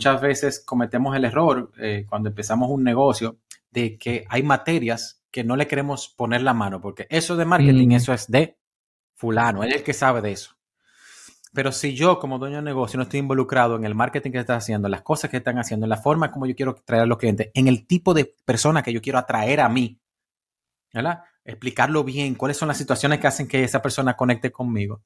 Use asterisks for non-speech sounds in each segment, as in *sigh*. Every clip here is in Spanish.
muchas veces cometemos el error eh, cuando empezamos un negocio de que hay materias que no le queremos poner la mano, porque eso de marketing, Mm. eso es de fulano, él es el que sabe de eso. Pero si yo como dueño de negocio no estoy involucrado en el marketing que está haciendo, en las cosas que están haciendo, en la forma como yo quiero traer a los clientes, en el tipo de persona que yo quiero atraer a mí, ¿verdad? Explicarlo bien, cuáles son las situaciones que hacen que esa persona conecte conmigo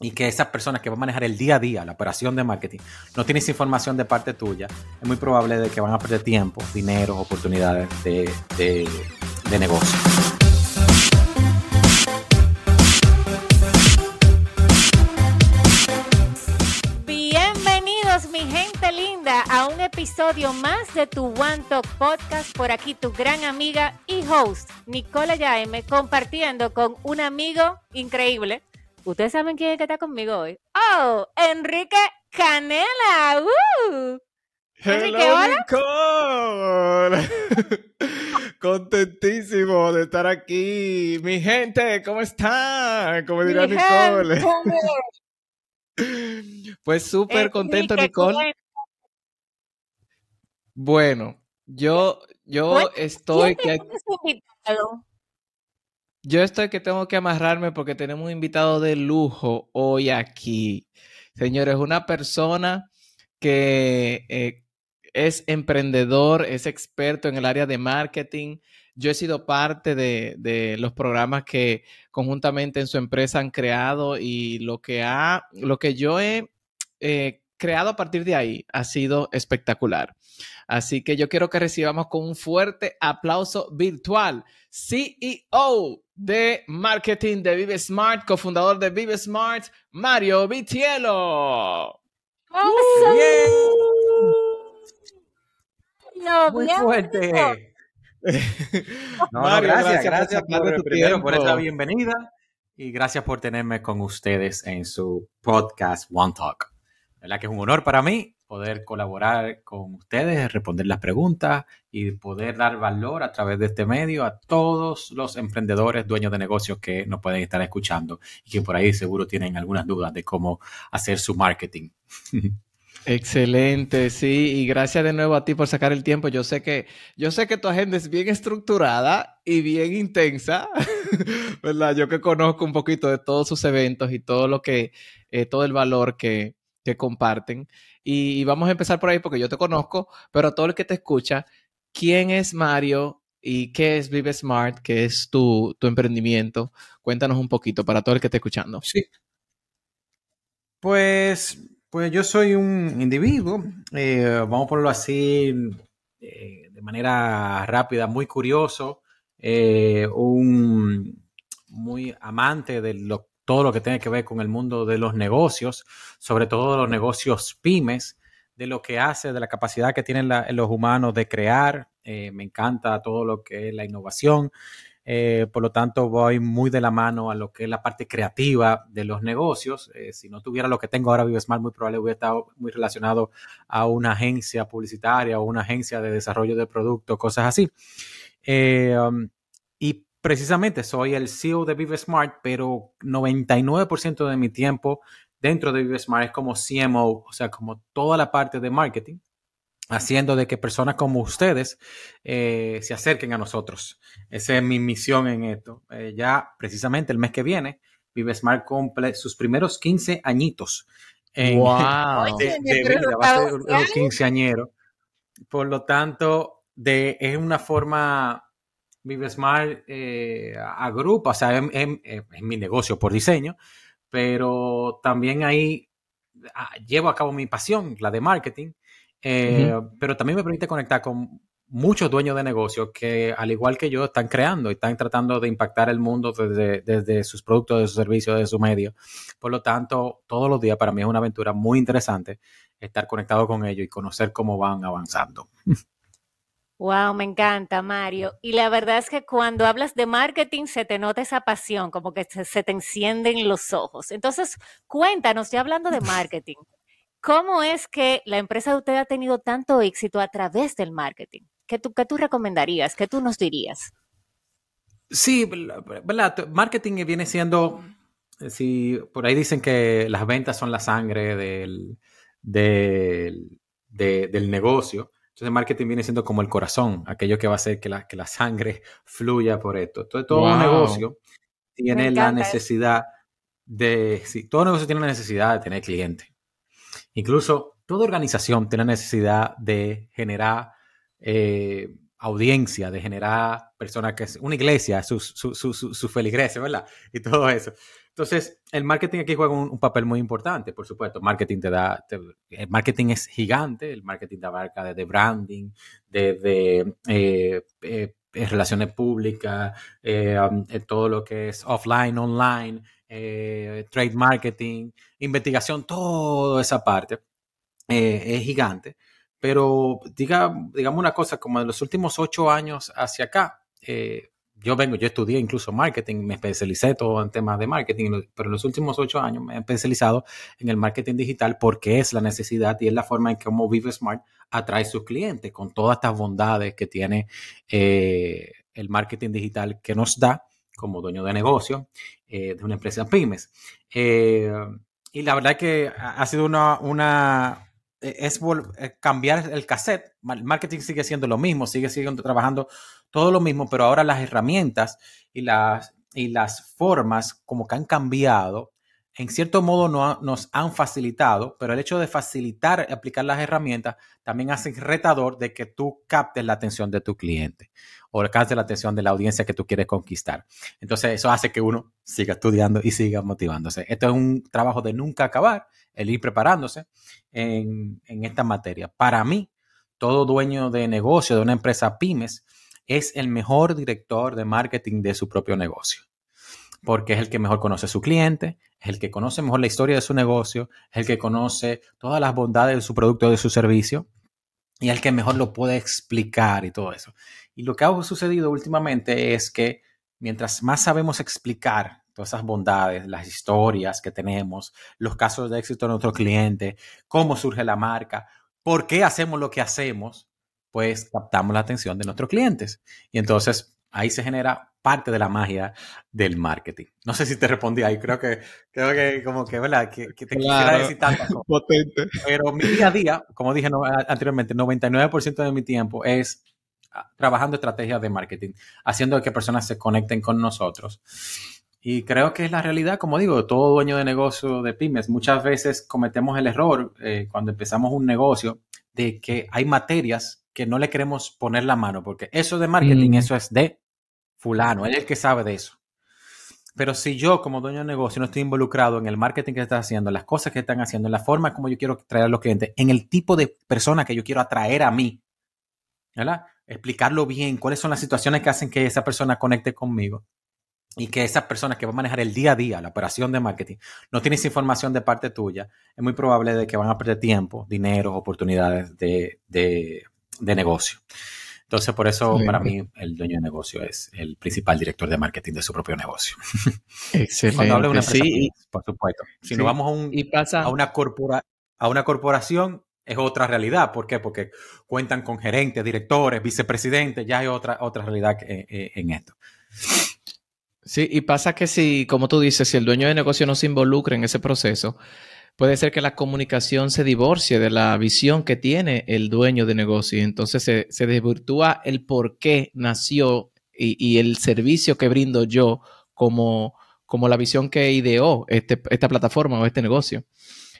y que esa persona que va a manejar el día a día, la operación de marketing, no tiene esa información de parte tuya, es muy probable de que van a perder tiempo, dinero, oportunidades de, de, negocio. Bienvenidos mi gente linda a un episodio más de tu One Talk Podcast. Por aquí tu gran amiga y host Nicola Yaime compartiendo con un amigo increíble. ¿Ustedes saben quién es que está conmigo hoy? ¡Oh! Enrique Canela. ¡Uh! Enrique, Hello, hola. Nicole. *laughs* Contentísimo de estar aquí. Mi gente, ¿cómo están? Como dirá Mi Nicole. gente. *laughs* Pues súper contento, Enrique, Nicole. Bueno, yo, yo estoy ¿quién que? Yo estoy que tengo que amarrarme porque tenemos un invitado de lujo hoy aquí. Señores, una persona que eh, es emprendedor, es experto en el área de marketing. Yo he sido parte de, los programas que conjuntamente en su empresa han creado y lo que ha, lo que yo he eh, creado a partir de ahí ha sido espectacular. Así que yo quiero que recibamos con un fuerte aplauso virtual. CEO de marketing de Vive Smart, cofundador de Vive Smart, Mario Vitiello. Awesome. No, Muy bien, fuerte. *laughs* No, no, Mario, gracias, por gracias, tu primero por esa tiempo. bienvenida y gracias por tenerme con ustedes en su podcast One Talk. ¿Verdad que es un honor para mí poder colaborar con ustedes, responder las preguntas y poder dar valor a través de este medio a todos los emprendedores, dueños de negocios que nos pueden estar escuchando y que por ahí seguro tienen algunas dudas de cómo hacer su marketing. *laughs* Excelente, sí, y gracias de nuevo a ti por sacar el tiempo. Yo sé que, yo sé que tu agenda es bien estructurada y bien intensa, *laughs* ¿verdad? Yo que conozco un poquito de todos sus eventos y todo lo que, eh, todo el valor que, que comparten. Y, vamos a empezar por ahí porque yo te conozco, pero todo el que te escucha, ¿quién es Mario y qué es Vive Smart, que es tu, tu emprendimiento? Cuéntanos un poquito para todo el que esté escuchando. Sí. Pues, pues yo soy un individuo, eh, vamos a ponerlo así, eh, de manera rápida, muy curioso, eh, un muy amante de lo- todo lo que tiene que ver con el mundo de los negocios, sobre todo los negocios pymes, de lo que hace, de la capacidad que tienen los humanos de crear. eh, me encanta todo lo que es la innovación. Eh, por lo tanto, voy muy de la mano a lo que es la parte creativa de los negocios. Eh, si no tuviera lo que tengo ahora, ViveSmart, muy probable hubiera estado muy relacionado a una agencia publicitaria o una agencia de desarrollo de productos, cosas así. Um, y precisamente soy el CEO de ViveSmart, pero 99% de mi tiempo dentro de ViveSmart es como CMO, o sea, como toda la parte de marketing haciendo de que personas como ustedes eh, se acerquen a nosotros. Esa es mi misión en esto. Eh, ya precisamente el mes que viene, ViveSmart cumple sus primeros 15 añitos. En, ¡Wow! *laughs* de, de Pero vida, va a ser un, está un quinceañero. Por lo tanto, de, es una forma, ViveSmart eh, agrupa, o sea, es, es- es mi negocio por diseño, pero también ahí ah, llevo a cabo mi pasión, la de marketing, eh, pero también me permite conectar con muchos dueños de negocios que, al igual que yo, están creando y están tratando de impactar el mundo desde, desde sus productos, de sus servicios, de su medio. Por lo tanto, todos los días para mí es una aventura muy interesante estar conectado con ellos y conocer cómo van avanzando. Wow, me encanta, Mario. Y la verdad es que cuando hablas de marketing se te nota esa pasión, como que se, se te encienden los ojos. Entonces, cuéntanos, ya hablando de *laughs* marketing, ¿cómo es que la empresa de usted ha tenido tanto éxito a través del marketing? ¿Qué tú, qué tú recomendarías? ¿Qué tú nos dirías? Sí, ¿verdad? Marketing viene siendo, si por ahí dicen que las ventas son la sangre del, del, del negocio. Entonces, marketing viene siendo como el corazón, aquello que va a hacer que la, que la sangre fluya por esto. Entonces, todo un negocio tiene la necesidad de. Sí, todo negocio tiene la necesidad de tener clientes. Incluso toda organización tiene la necesidad de generar eh, audiencia, de generar personas que es una iglesia, su, su, su, su feligresia, ¿verdad? Y todo eso. Entonces, el marketing aquí juega un, papel muy importante, por supuesto. Marketing te da, el marketing es gigante, el marketing te abarca desde branding, desde eh, eh, relaciones públicas, eh, um, todo lo que es offline, online, trade marketing, investigación, toda esa parte es gigante. Pero diga, digamos una cosa, como de los últimos ocho años hacia acá, yo vengo, yo estudié incluso marketing, me especialicé todo en temas de marketing, pero en los últimos ocho años me he especializado en el marketing digital porque es la necesidad y es la forma en que como Vive Smart atrae sus clientes con todas estas bondades que tiene eh, el marketing digital que nos da como dueño de negocio eh, de una empresa pymes. Eh, y la verdad que ha sido una, una, es cambiar el cassette. El marketing sigue siendo lo mismo, sigue, sigue trabajando todo lo mismo, pero ahora las herramientas y las, y las formas como que han cambiado, en cierto modo no, nos han facilitado, pero el hecho de facilitar aplicar las herramientas también hace retador de que tú captes la atención de tu cliente o captes la atención de la audiencia que tú quieres conquistar. Entonces eso hace que uno siga estudiando y siga motivándose. Esto es un trabajo de nunca acabar, el ir preparándose en, en esta materia. Para mí, todo dueño de negocio, de una empresa pymes, es el mejor director de marketing de su propio negocio, porque es el que mejor conoce a su cliente, es el que conoce mejor la historia de su negocio, es el que conoce todas las bondades de su producto o de su servicio y el que mejor lo puede explicar y todo eso. Y lo que ha sucedido últimamente es que mientras más sabemos explicar todas esas bondades, las historias que tenemos, los casos de éxito de nuestro cliente, cómo surge la marca, por qué hacemos lo que hacemos, pues captamos la atención de nuestros clientes. Y entonces ahí se genera parte de la magia del marketing. No sé si te respondí ahí, creo que, creo que como que, ¿verdad? Que, te quisiera decir tantas *laughs* cosas. Potente. Pero mi día a día, como dije anteriormente, 99% de mi tiempo es ah, trabajando estrategias de marketing, haciendo que personas se conecten con nosotros. Y creo que es la realidad, como digo, todo dueño de negocio de pymes, muchas veces cometemos el error eh, cuando empezamos un negocio de que hay materias que no le queremos poner la mano, porque eso de marketing, mm. eso es de fulano, él es el que sabe de eso. Pero si yo como dueño de negocio no estoy involucrado en el marketing que está haciendo, en las cosas que están haciendo, en la forma como yo quiero traer a los clientes, en el tipo de persona que yo quiero atraer a mí, ¿verdad? Explicarlo bien, cuáles son las situaciones que hacen que esa persona conecte conmigo y que esa persona que va a manejar el día a día, la operación de marketing, no tiene esa información de parte tuya, es muy probable de que van a perder tiempo, dinero, oportunidades de, de de negocio. Entonces, por eso para mí el dueño de negocio es el principal director de marketing de su propio negocio. Excelente. Cuando hablo de una sí, por supuesto. Si nos vamos a, un, a, una corpora, a una corporación, es otra realidad. ¿Por qué? Porque cuentan con gerentes, directores, vicepresidentes, ya hay otra, otra realidad eh, eh, en esto. Sí, y pasa que si, como tú dices, si el dueño de negocio no se involucra en ese proceso, puede ser que la comunicación se divorcie de la visión que tiene el dueño de negocio. Entonces se, se desvirtúa el por qué nació y, el servicio que brindo yo como, como la visión que ideó este, esta plataforma o este negocio.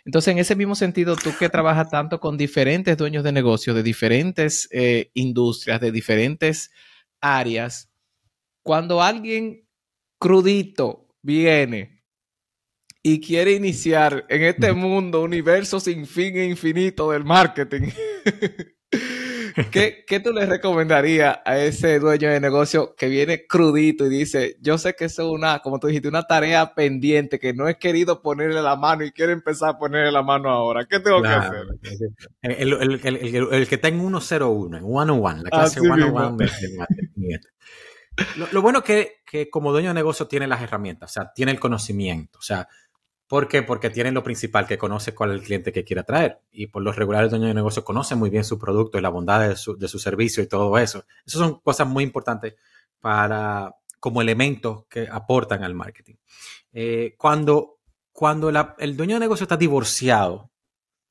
Entonces, en ese mismo sentido, tú que trabajas tanto con diferentes dueños de negocio, de diferentes eh, industrias, de diferentes áreas, cuando alguien crudito viene y quiere iniciar en este mundo, universo sin fin e infinito del marketing, *laughs* ¿Qué, ¿qué, tú le recomendarías a ese dueño de negocio que viene crudito y dice, yo sé que eso es una, como tú dijiste, una tarea pendiente que no he querido ponerle la mano y quiero empezar a ponerle la mano ahora? ¿Qué tengo que hacer? El, el, el, el, que está en 101, en 101, la clase 101 del marketing. Lo, lo, bueno es que, que como dueño de negocio tiene las herramientas, o sea, tiene el conocimiento, o sea, ¿Por qué? Porque tienen lo principal, que conoce cuál es el cliente que quiere atraer. Y por los regulares dueños de negocio conocen muy bien su producto y la bondad de su, servicio y todo eso. Esas son cosas muy importantes para, como elementos que aportan al marketing. Eh, cuando cuando el dueño de negocio está divorciado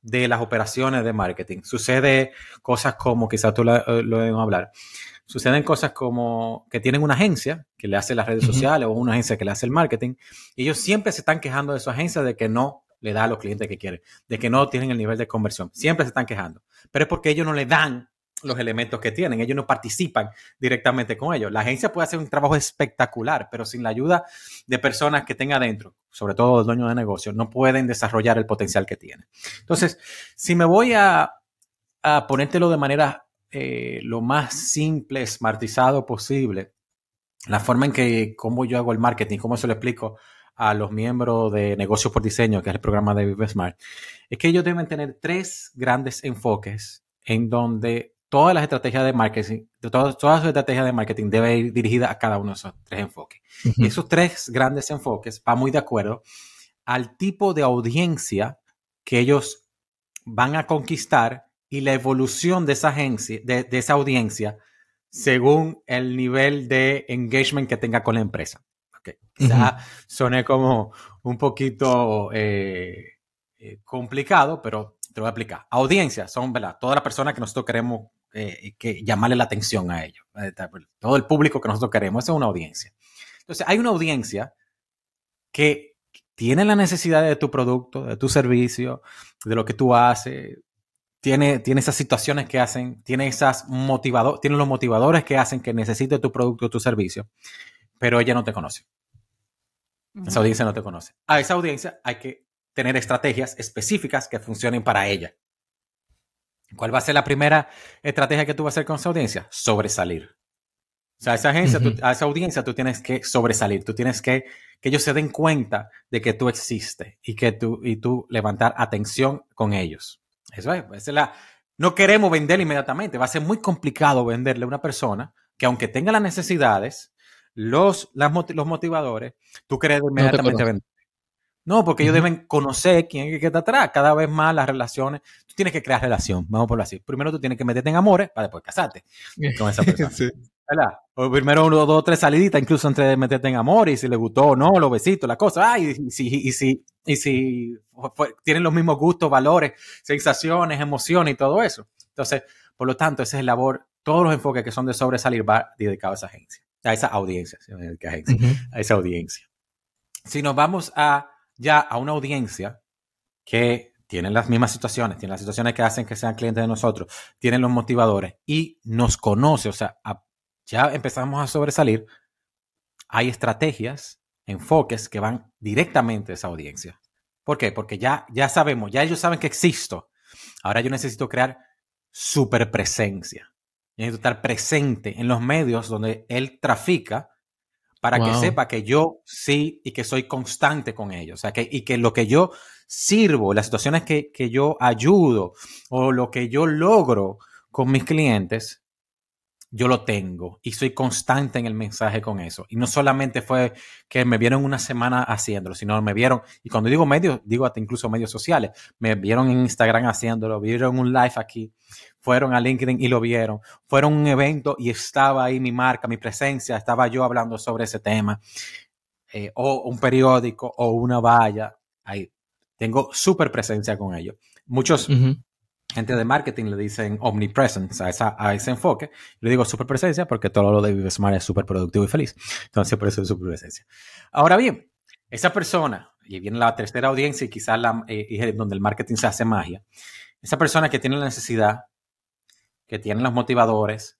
de las operaciones de marketing. Sucede cosas como, quizás tú lo, eh, lo a hablar, suceden cosas como que tienen una agencia que le hace las redes sociales o una agencia que le hace el marketing y ellos siempre se están quejando de su agencia de que no le da a los clientes que quieren, de que no tienen el nivel de conversión. Siempre se están quejando, pero es porque ellos no le dan los elementos que tienen. Ellos no participan directamente con ellos. La agencia puede hacer un trabajo espectacular, pero sin la ayuda de personas que tenga adentro, sobre todo los dueños de negocios, no pueden desarrollar el potencial que tienen. Entonces, si me voy a, a ponértelo de manera eh, lo más simple, smartizado posible, la forma en que, cómo yo hago el marketing, cómo se lo explico a los miembros de Negocios por Diseño, que es el programa de Vive Smart, es que ellos deben tener tres grandes enfoques en donde todas las estrategias de marketing, todas, todas sus estrategias de marketing debe ir dirigida a cada uno de esos tres enfoques. Esos tres grandes enfoques van muy de acuerdo al tipo de audiencia que ellos van a conquistar y la evolución de esa agencia, de, esa audiencia, según el nivel de engagement que tenga con la empresa. Okay. Ya soné como un poquito eh, eh, complicado, pero te lo voy a explicar. Audiencias son, ¿verdad? Todas las personas que nosotros queremos eh, que llamarle la atención a ellos. Eh, todo el público que nosotros queremos, esa es una audiencia. Entonces, hay una audiencia que tiene la necesidad de tu producto, de tu servicio, de lo que tú haces, tiene, tiene esas situaciones que hacen, tiene, esas motivador, tiene los motivadores que hacen que necesite tu producto o tu servicio, pero ella no te conoce. Esa audiencia no te conoce. A esa audiencia hay que tener estrategias específicas que funcionen para ella. ¿Cuál va a ser la primera estrategia que tú vas a hacer con esa audiencia? Sobresalir. O sea, a esa, agencia, a esa audiencia tú tienes que sobresalir, tú tienes que que ellos se den cuenta de que tú existes y que tú, y tú levantar atención con ellos. Eso es, es la, no queremos vender inmediatamente, va a ser muy complicado venderle a una persona que aunque tenga las necesidades, los, los motivadores, tú quieres inmediatamente vender. No, porque ellos deben conocer quién es que está atrás. Cada vez más las relaciones. Tú tienes que crear relación, vamos por así. Primero tú tienes que meterte en amores para después casarte *laughs* con esa persona. ¿Verdad? O primero uno, dos, tres saliditas, incluso antes de meterte en amor y si le gustó o no, los besitos, la cosa. Ah, y, si, y si, y si tienen los mismos gustos, valores, sensaciones, emociones y todo eso. Entonces, por lo tanto, ese es el labor, todos los enfoques que son de sobresalir va dedicado a esa agencia, a esa audiencia, a esa audiencia. Si nos vamos a ya a una audiencia que tiene las mismas situaciones, tiene las situaciones que hacen que sean clientes de nosotros, tienen los motivadores y nos conoce, o sea, ya empezamos a sobresalir, hay estrategias, enfoques que van directamente a esa audiencia. ¿Por qué? Porque ya, ya sabemos, ya ellos saben que existo. Ahora yo necesito crear super presencia. Necesito estar presente en los medios donde él trafica para que sepa que yo sí y que soy constante con ellos. O sea, que, y que lo que yo sirvo, las situaciones que, que yo ayudo o lo que yo logro con mis clientes, yo lo tengo y soy constante en el mensaje con eso. Y no solamente fue que me vieron una semana haciéndolo, sino me vieron, y cuando digo medios, digo hasta incluso medios sociales, me vieron en Instagram haciéndolo, vieron un live aquí, fueron a LinkedIn y lo vieron, fueron a un evento y estaba ahí mi marca, mi presencia, estaba yo hablando sobre ese tema, eh, o un periódico o una valla, ahí tengo súper presencia con ellos. Muchos gente de marketing le dicen omnipresence a, esa, a ese enfoque. Le digo super presencia porque todo lo de Vive Smart es súper productivo y feliz. Entonces, por eso es super presencia. Ahora bien, esa persona, y viene la tercera audiencia y quizás eh, donde el marketing se hace magia, esa persona que tiene la necesidad, que tiene los motivadores,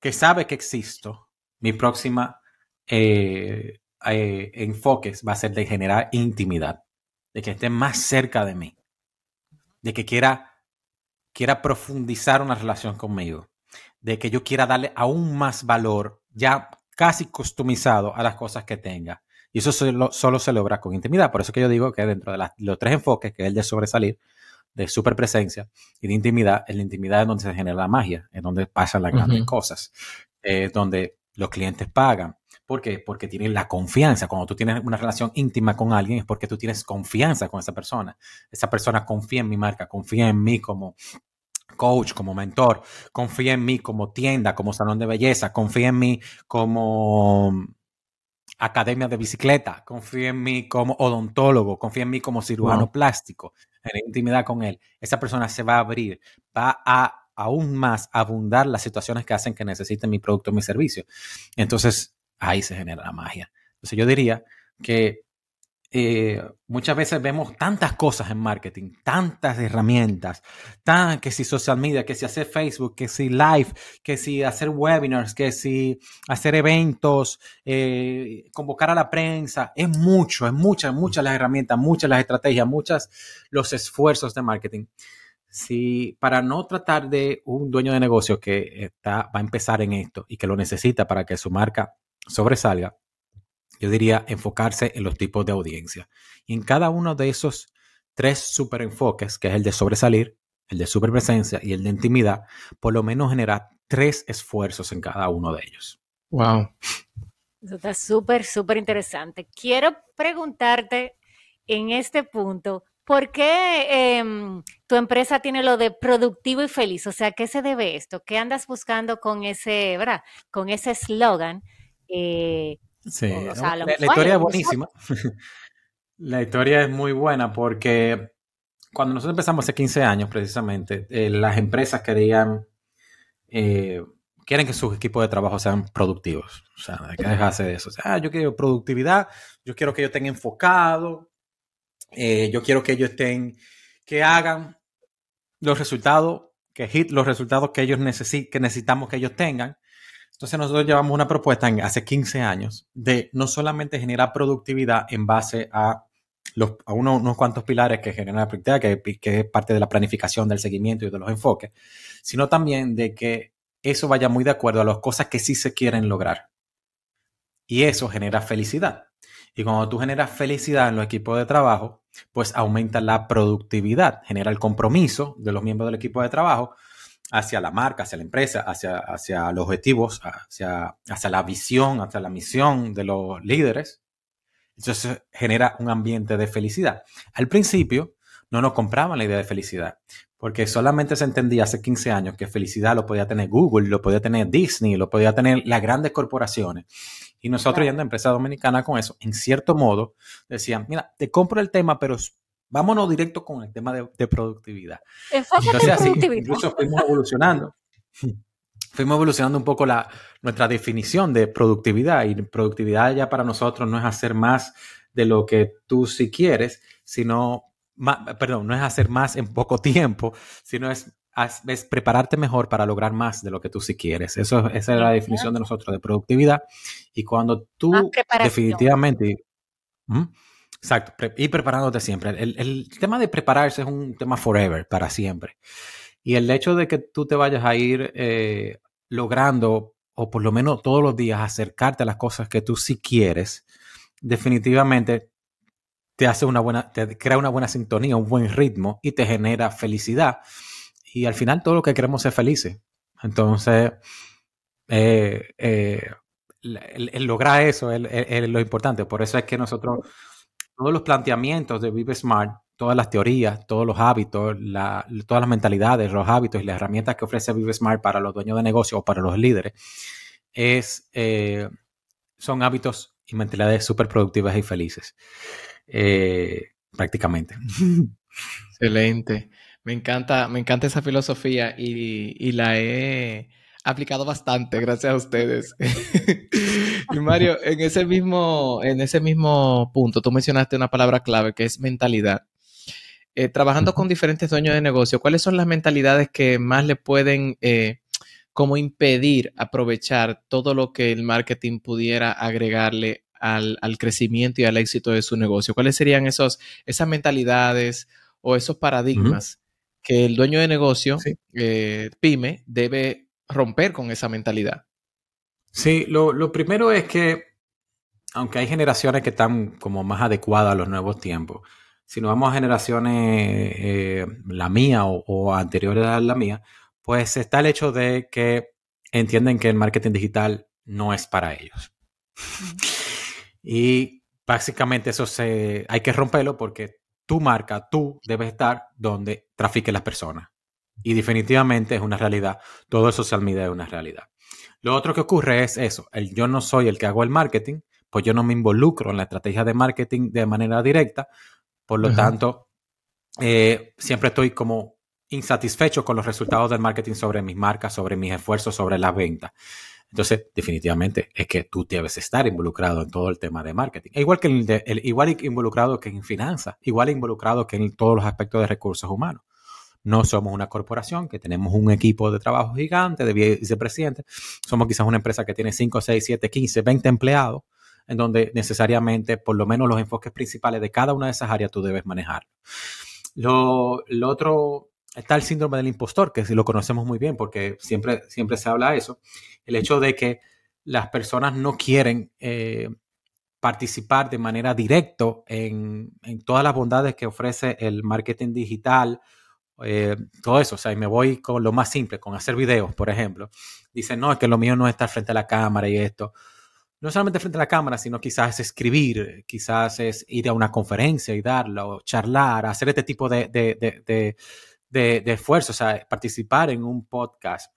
que sabe que existo, mi próxima eh, eh, enfoque va a ser de generar intimidad, de que esté más cerca de mí, de que quiera quiera profundizar una relación conmigo, de que yo quiera darle aún más valor, ya casi customizado a las cosas que tenga. Y eso solo, solo se logra con intimidad. Por eso que yo digo que dentro de los tres enfoques, que es el de sobresalir, de superpresencia y de intimidad, en la intimidad es donde se genera la magia, es donde pasan las grandes cosas, es donde los clientes pagan. ¿Por qué? Porque tienen la confianza. Cuando tú tienes una relación íntima con alguien es porque tú tienes confianza con esa persona. Esa persona confía en mi marca, confía en mí como coach, como mentor, confía en mí como tienda, como salón de belleza, confía en mí como academia de bicicleta, confía en mí como odontólogo, confía en mí como cirujano plástico. genera intimidad con él, esa persona se va a abrir, va a aún más abundar las situaciones que hacen que necesiten mi producto o mi servicio. Entonces, ahí se genera la magia. Entonces, yo diría que eh, muchas veces vemos tantas cosas en marketing, tantas herramientas, que si social media, que si hacer Facebook, que si live, que si hacer webinars, que si hacer eventos, eh, convocar a la prensa, es mucho, es muchas, muchas las herramientas, muchas las estrategias, muchas los esfuerzos de marketing. Si para no tratar de un dueño de negocio que está, va a empezar en esto y que lo necesita para que su marca sobresalga, yo diría enfocarse en los tipos de audiencia. Y en cada uno de esos tres super enfoques, que es el de sobresalir, el de superpresencia y el de intimidad, por lo menos genera tres esfuerzos en cada uno de ellos. Wow. Eso está súper, súper interesante. Quiero preguntarte en este punto, ¿por qué em, tu empresa tiene lo de productivo y feliz? O sea, ¿qué se debe esto? ¿Qué andas buscando con ese, ¿verdad? Con ese eslogan? Eh, Sí, la, historia es buenísima. *laughs* la historia es muy buena porque cuando nosotros empezamos hace 15 años, precisamente, eh, las empresas querían, eh, quieren que sus equipos de trabajo sean productivos. O sea, hay que dejarse de eso. O sea, ah, yo quiero productividad, yo quiero que ellos estén enfocados, eh, yo quiero que ellos estén, que hagan los resultados, que hit los resultados que ellos necesitan, que necesitamos que ellos tengan. Entonces nosotros llevamos una propuesta en, hace 15 años de no solamente generar productividad en base a, los, unos cuantos pilares que generan la productividad, que, es parte de la planificación, del seguimiento y de los enfoques, sino también de que eso vaya muy de acuerdo a las cosas que sí se quieren lograr. Y eso genera felicidad. Y cuando tú generas felicidad en los equipos de trabajo, pues aumenta la productividad, genera el compromiso de los miembros del equipo de trabajo hacia la marca, hacia la empresa, hacia, hacia los objetivos, hacia, hacia la visión, hacia la misión de los líderes. Entonces genera un ambiente de felicidad. Al principio no nos compraban la idea de felicidad, porque solamente se entendía hace 15 años que felicidad lo podía tener Google, lo podía tener Disney, lo podía tener las grandes corporaciones. Y nosotros yendo a empresa dominicana con eso, en cierto modo, decían, mira, te compro el tema, pero vámonos directo con el tema de, productividad. Entonces, así, incluso fuimos evolucionando. Fuimos evolucionando un poco la, nuestra definición de productividad. Y productividad ya para nosotros no es hacer más de lo que tú sí quieres, sino, perdón, no es hacer más en poco tiempo, sino es, es prepararte mejor para lograr más de lo que tú sí quieres. Eso, esa es la definición de nosotros de productividad. Y cuando tú definitivamente... ¿Mm? Exacto, y preparándote siempre. El, tema de prepararse es un tema forever, para siempre. Y el hecho de que tú te vayas a ir eh, logrando, o por lo menos todos los días, acercarte a las cosas que tú sí quieres, definitivamente te hace una buena, te crea una buena sintonía, un buen ritmo y te genera felicidad. Y al final todo lo que queremos es felices. Entonces, eh, eh, el, lograr eso es, lo importante. Por eso es que nosotros todos los planteamientos de Vive Smart, todas las teorías, todos los hábitos, todas las mentalidades, los hábitos y las herramientas que ofrece Vive Smart para los dueños de negocio o para los líderes, es, eh, son hábitos y mentalidades súper productivas y felices. Eh, prácticamente. *laughs* Excelente. Me encanta, me encanta esa filosofía y la he aplicado bastante, gracias a ustedes. *laughs* y Mario, en ese mismo, en ese mismo punto, tú mencionaste una palabra clave que es mentalidad. Eh, trabajando con diferentes dueños de negocio, ¿cuáles son las mentalidades que más le pueden eh, como impedir aprovechar todo lo que el marketing pudiera agregarle al, crecimiento y al éxito de su negocio? ¿Cuáles serían esos, esas mentalidades o esos paradigmas que el dueño de negocio, eh, pyme, debe romper con esa mentalidad? Sí, lo, primero es que, aunque hay generaciones que están como más adecuadas a los nuevos tiempos, si nos vamos a generaciones, eh, la mía o, anteriores a la mía, pues está el hecho de que entienden que el marketing digital no es para ellos. y básicamente eso se, hay que romperlo porque tu marca, tú debes estar donde trafiquen las personas. Y definitivamente es una realidad. Todo el social media es una realidad. Lo otro que ocurre es eso. El, yo no soy el que hago el marketing, pues yo no me involucro en la estrategia de marketing de manera directa. Por lo tanto, eh, siempre estoy como insatisfecho con los resultados del marketing sobre mis marcas, sobre mis esfuerzos, sobre la venta. Entonces, definitivamente es que tú debes estar involucrado en todo el tema de marketing. E igual que el, igual involucrado que en finanzas, igual involucrado que en todos los aspectos de recursos humanos. No somos una corporación que tenemos un equipo de trabajo gigante de vicepresidente. Somos quizás una empresa que tiene 5, 6, 7, 15, 20 empleados, en donde necesariamente por lo menos los enfoques principales de cada una de esas áreas tú debes manejar. Lo, otro está el síndrome del impostor, que lo conocemos muy bien porque siempre, siempre se habla de eso. El hecho de que las personas no quieren eh, participar de manera directa en, en, todas las bondades que ofrece el marketing digital eh, todo eso, o sea, y me voy con lo más simple, con hacer videos, por ejemplo. Dicen, no, es que lo mío no es estar frente a la cámara y esto. No solamente frente a la cámara, sino quizás es escribir, quizás es ir a una conferencia y darlo, charlar, hacer este tipo de, de, de, de, esfuerzo, o sea, participar en un podcast.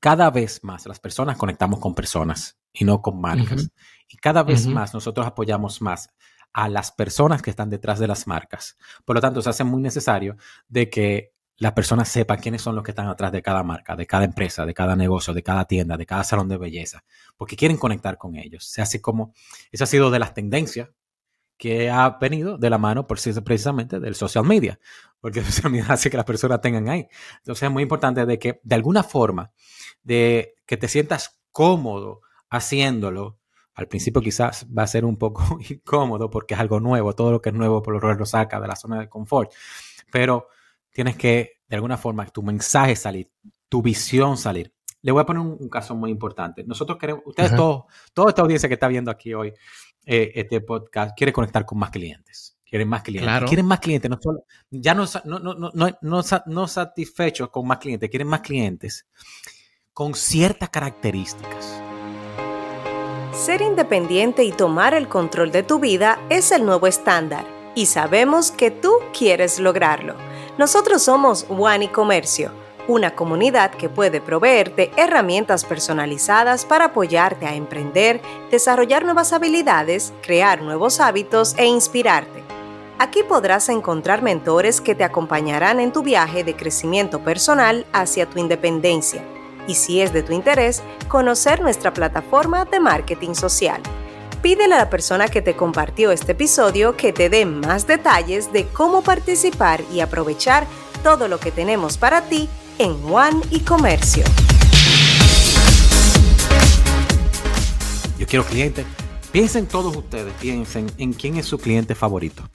Cada vez más las personas conectamos con personas y no con marcas. Y cada vez más nosotros apoyamos más a las personas que están detrás de las marcas. Por lo tanto, se hace muy necesario de que las personas sepan quiénes son los que están atrás de cada marca, de cada empresa, de cada negocio, de cada tienda, de cada salón de belleza, porque quieren conectar con ellos. Se hace como, eso ha sido de las tendencias que ha venido de la mano por precisamente del social media, porque el social media hace que las personas tengan ahí. Entonces es muy importante de que de alguna forma, de que te sientas cómodo haciéndolo, al principio quizás va a ser un poco *laughs* incómodo porque es algo nuevo, todo lo que es nuevo por lo menos lo saca de la zona de confort, pero tienes que de alguna forma tu mensaje salir, tu visión salir. Le voy a poner un, caso muy importante. Nosotros queremos, ustedes todos, toda esta audiencia que está viendo aquí hoy eh, este podcast quiere conectar con más clientes. Quieren más clientes. Quieren más clientes. No solo, ya no, no, no, no, no, no satisfechos con más clientes. Quieren más clientes con ciertas características ser independiente y tomar el control de tu vida es el nuevo estándar y sabemos que tú quieres lograrlo. Nosotros somos One y Comercio, una comunidad que puede proveerte herramientas personalizadas para apoyarte a emprender, desarrollar nuevas habilidades, crear nuevos hábitos e inspirarte. Aquí podrás encontrar mentores que te acompañarán en tu viaje de crecimiento personal hacia tu independencia y si es de tu interés, conocer nuestra plataforma de marketing social. Pídele a la persona que te compartió este episodio que te dé más detalles de cómo participar y aprovechar todo lo que tenemos para ti en One y Comercio. Yo quiero clientes. Piensen todos ustedes, piensen en quién es su cliente favorito.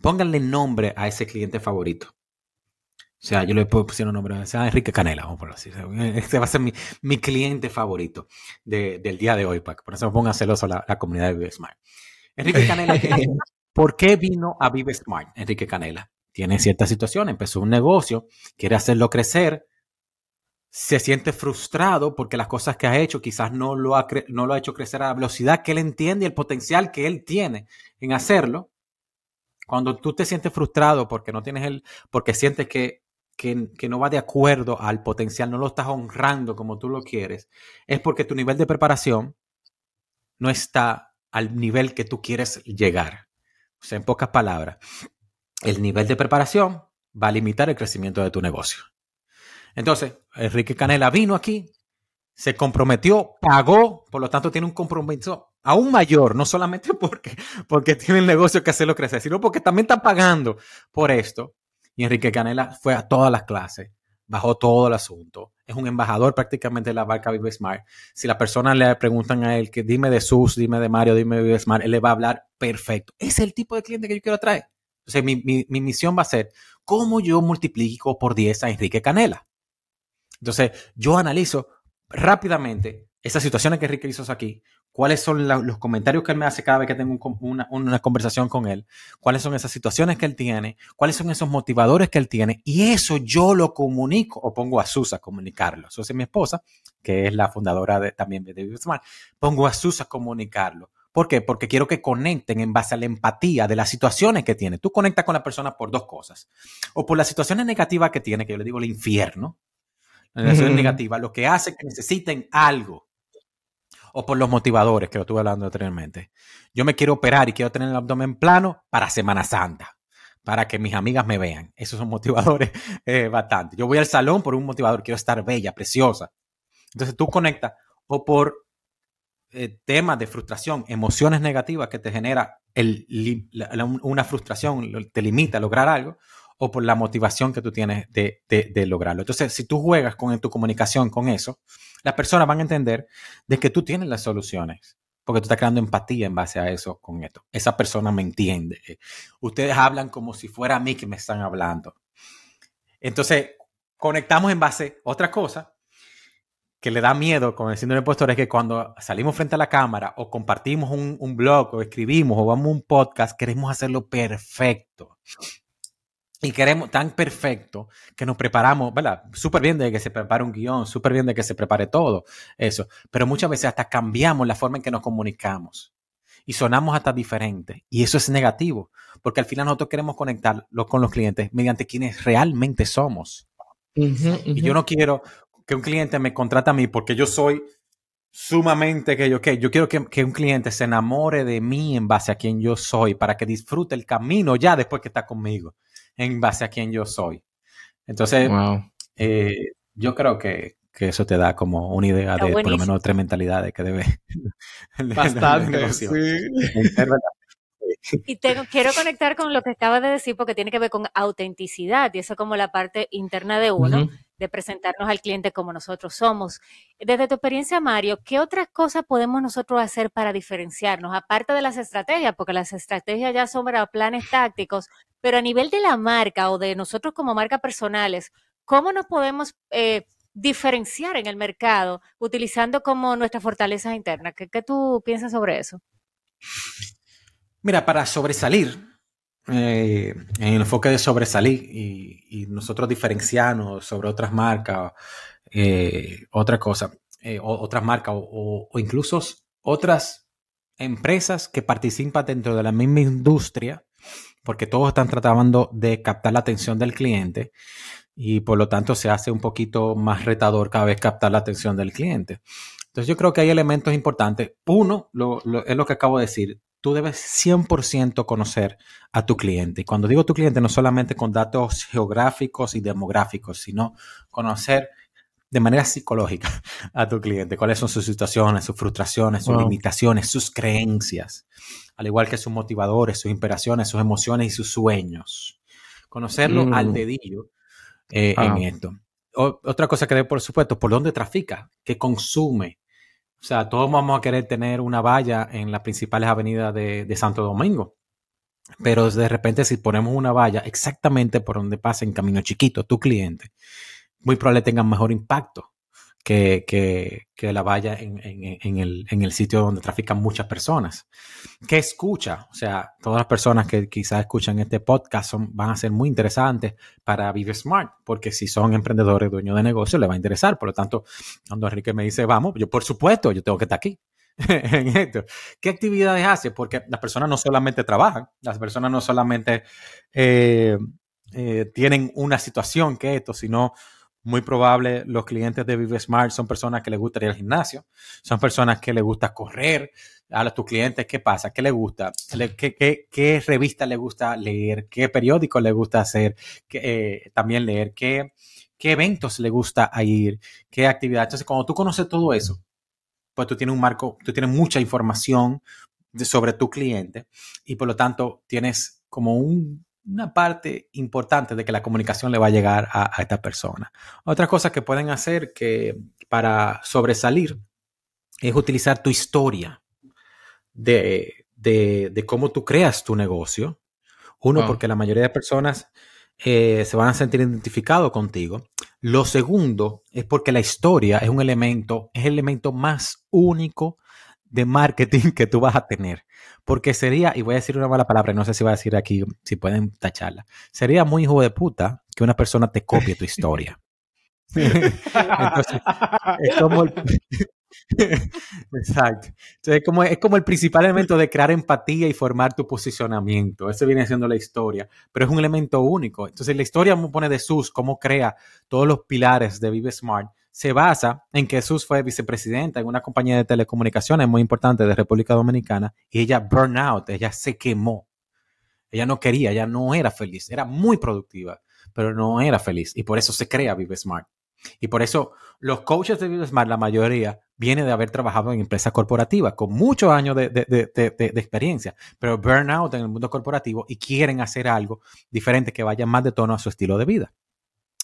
Pónganle nombre a ese cliente favorito. O sea, yo le poner un nombre, sea Enrique Canela, vamos por así. *laughs* Este va a ser mi, mi cliente favorito del día de hoy, para que por eso me ponga celoso la, la comunidad de Vive Smart. Enrique *laughs* Canela, ¿por qué vino a Vive Smart? Enrique Canela tiene cierta situación, empezó un negocio, quiere hacerlo crecer, se siente frustrado porque las cosas que ha hecho quizás no lo ha, no lo ha hecho crecer a la velocidad que él entiende y el potencial que él tiene en hacerlo. Cuando tú te sientes frustrado porque no tienes el, porque sientes que que, no va de acuerdo al potencial, no lo estás honrando como tú lo quieres, es porque tu nivel de preparación no está al nivel que tú quieres llegar. O sea, en pocas palabras, el nivel de preparación va a limitar el crecimiento de tu negocio. Entonces, Enrique Canela vino aquí, se comprometió, pagó, por lo tanto tiene un compromiso aún mayor, no solamente *laughs* porque, porque tiene el negocio que hacerlo crecer, sino porque también está pagando por esto. Enrique Canela fue a todas las clases, bajó todo el asunto. Es un embajador prácticamente de la marca Vive Smart. Si las personas le preguntan a él que dime de Sus, dime de Mario, dime de Vive Smart, él le va a hablar perfecto. Es el tipo de cliente que yo quiero traer. Entonces, mi, mi misión va a ser cómo yo multiplico por 10 a Enrique Canela. Entonces, yo analizo rápidamente esas situaciones que Enrique hizo aquí, cuáles son los comentarios que él me hace cada vez que tengo una, conversación con él, cuáles son esas situaciones que él tiene, cuáles son esos motivadores que él tiene, y eso yo lo comunico o pongo a Sus a comunicarlo. Susa es mi esposa, que es la fundadora de, también de David Smart, pongo a Sus a comunicarlo. ¿Por qué? Porque quiero que conecten en base a la empatía de las situaciones que tiene. Tú conectas con la persona por dos cosas. O por las situaciones negativas que tiene, que yo le digo el infierno. La situación negativa, lo que hace que necesiten algo o por los motivadores que lo estuve hablando anteriormente. Yo me quiero operar y quiero tener el abdomen plano para Semana Santa. para que mis amigas me vean. Esos son *laughs* motivadores eh, bastante. Yo voy al salón por un motivador, quiero estar bella, preciosa. Entonces tú conectas o por eh, temas de frustración, emociones negativas que te genera una frustración, te limita a lograr algo, o por la motivación que tú tienes de, de, lograrlo. Entonces, si tú juegas con tu comunicación con eso, las personas van a entender de que tú tienes las soluciones porque tú estás creando empatía en base a eso con esto. Esa persona me entiende. Ustedes hablan como si fuera a mí que me están hablando. Entonces, conectamos en base a otra cosa que le da miedo con el síndrome impostor es que cuando salimos frente a la cámara o compartimos un, un blog o escribimos o vamos a un podcast, queremos hacerlo perfecto y queremos tan perfecto que nos preparamos, ¿verdad? Súper bien de que se prepare un guion, súper bien de que se prepare todo eso, pero muchas veces hasta cambiamos la forma en que nos comunicamos y sonamos hasta diferente y eso es negativo porque al final nosotros queremos conectarlo con los clientes mediante quienes realmente somos. Y yo no quiero que un cliente me contrate a mí porque yo soy sumamente que yo, que yo quiero que, que, un cliente se enamore de mí en base a quien yo soy para que disfrute el camino ya después que está conmigo en base a quién yo soy. Entonces, eh, yo creo que, eso te da como una idea de por lo menos tres mentalidades que debe. *laughs* Bastante, sí. Y tengo, quiero conectar con lo que acabas de decir porque tiene que ver con autenticidad y eso como la parte interna de uno, de presentarnos al cliente como nosotros somos. Desde tu experiencia, Mario, ¿qué otras cosas podemos nosotros hacer para diferenciarnos? Aparte de las estrategias, porque las estrategias ya son para planes tácticos, pero a nivel de la marca o de nosotros como marca personales, ¿cómo nos podemos eh, diferenciar en el mercado utilizando como nuestras fortalezas internas? ¿Qué, ¿Qué, tú piensas sobre eso? Mira, para sobresalir, eh, en el enfoque de sobresalir y, nosotros diferenciarnos sobre otras marcas, eh, otra cosa, otras marcas o, o incluso otras empresas que participan dentro de la misma industria, porque todos están tratando de captar la atención del cliente y por lo tanto se hace un poquito más retador cada vez captar la atención del cliente. Entonces yo creo que hay elementos importantes. Uno, es lo que acabo de decir, tú debes 100% conocer a tu cliente. Y cuando digo tu cliente, no solamente con datos geográficos y demográficos, sino conocer de manera psicológica *laughs* a tu cliente, cuáles son sus situaciones, sus frustraciones, sus limitaciones, sus creencias, al igual que sus motivadores, sus inspiraciones, sus emociones y sus sueños. Conocerlo al mm. dedillo eh, en ah. esto. otra cosa que, por supuesto, por dónde trafica, qué consume. O sea, todos vamos a querer tener una valla en las principales avenidas de, de Santo Domingo. Pero de repente si ponemos una valla exactamente por donde pasa en camino chiquito tu cliente, muy probable tengan mejor impacto que, que, la valla en, en, el, en, el, sitio donde trafican muchas personas. ¿Qué escucha? O sea, todas las personas que quizás escuchan este podcast van a ser muy interesantes para Vive Smart, porque si son emprendedores, dueños de negocio, les va a interesar. Por lo tanto, cuando Enrique me dice, vamos, yo por supuesto, yo tengo que estar aquí. *laughs* en. ¿Qué actividades hace? Porque las personas no solamente trabajan, las personas no solamente eh, eh, tienen una situación que esto, sino muy probable los clientes de Vive Smart son personas que les gusta ir al gimnasio, son personas que les gusta correr. A tus clientes, ¿qué pasa? ¿Qué les gusta? ¿Qué, qué, qué revista les gusta leer? ¿Qué periódico les gusta hacer? Eh, también leer. ¿Qué, ¿Qué eventos les gusta ir? ¿Qué actividad? Entonces, cuando tú conoces todo eso, pues tú tienes un marco, tú tienes mucha información sobre tu cliente y por lo tanto tienes como un una parte importante de que la comunicación le va a llegar a, esta persona. Otra cosa que pueden hacer que para sobresalir es utilizar tu historia de, cómo tú creas tu negocio. Uno, porque la mayoría de personas eh, se van a sentir identificados contigo. Lo segundo es porque la historia es un elemento, es el elemento más único de marketing que tú vas a tener. Porque sería, y voy a decir una mala palabra, no sé si voy a decir aquí, si pueden tacharla, sería muy hijo de puta que una persona te copie tu historia. *laughs* Entonces, es como el... *laughs* Exacto. Entonces, es como, es como el principal elemento de crear empatía y formar tu posicionamiento. Ese viene siendo la historia, pero es un elemento único. Entonces, la historia pone de Sus, cómo crea todos los pilares de Vive Smart se basa en que Jesús fue vicepresidenta en una compañía de telecomunicaciones muy importante de República Dominicana y ella burn out, ella se quemó. Ella no quería, ella no era feliz, era muy productiva, pero no era feliz. Y por eso se crea Vive Smart. Y por eso los coaches de Vive Smart, la mayoría, viene de haber trabajado en empresas corporativas con muchos años de, de, experiencia, pero burnout en el mundo corporativo y quieren hacer algo diferente que vaya más de tono a su estilo de vida.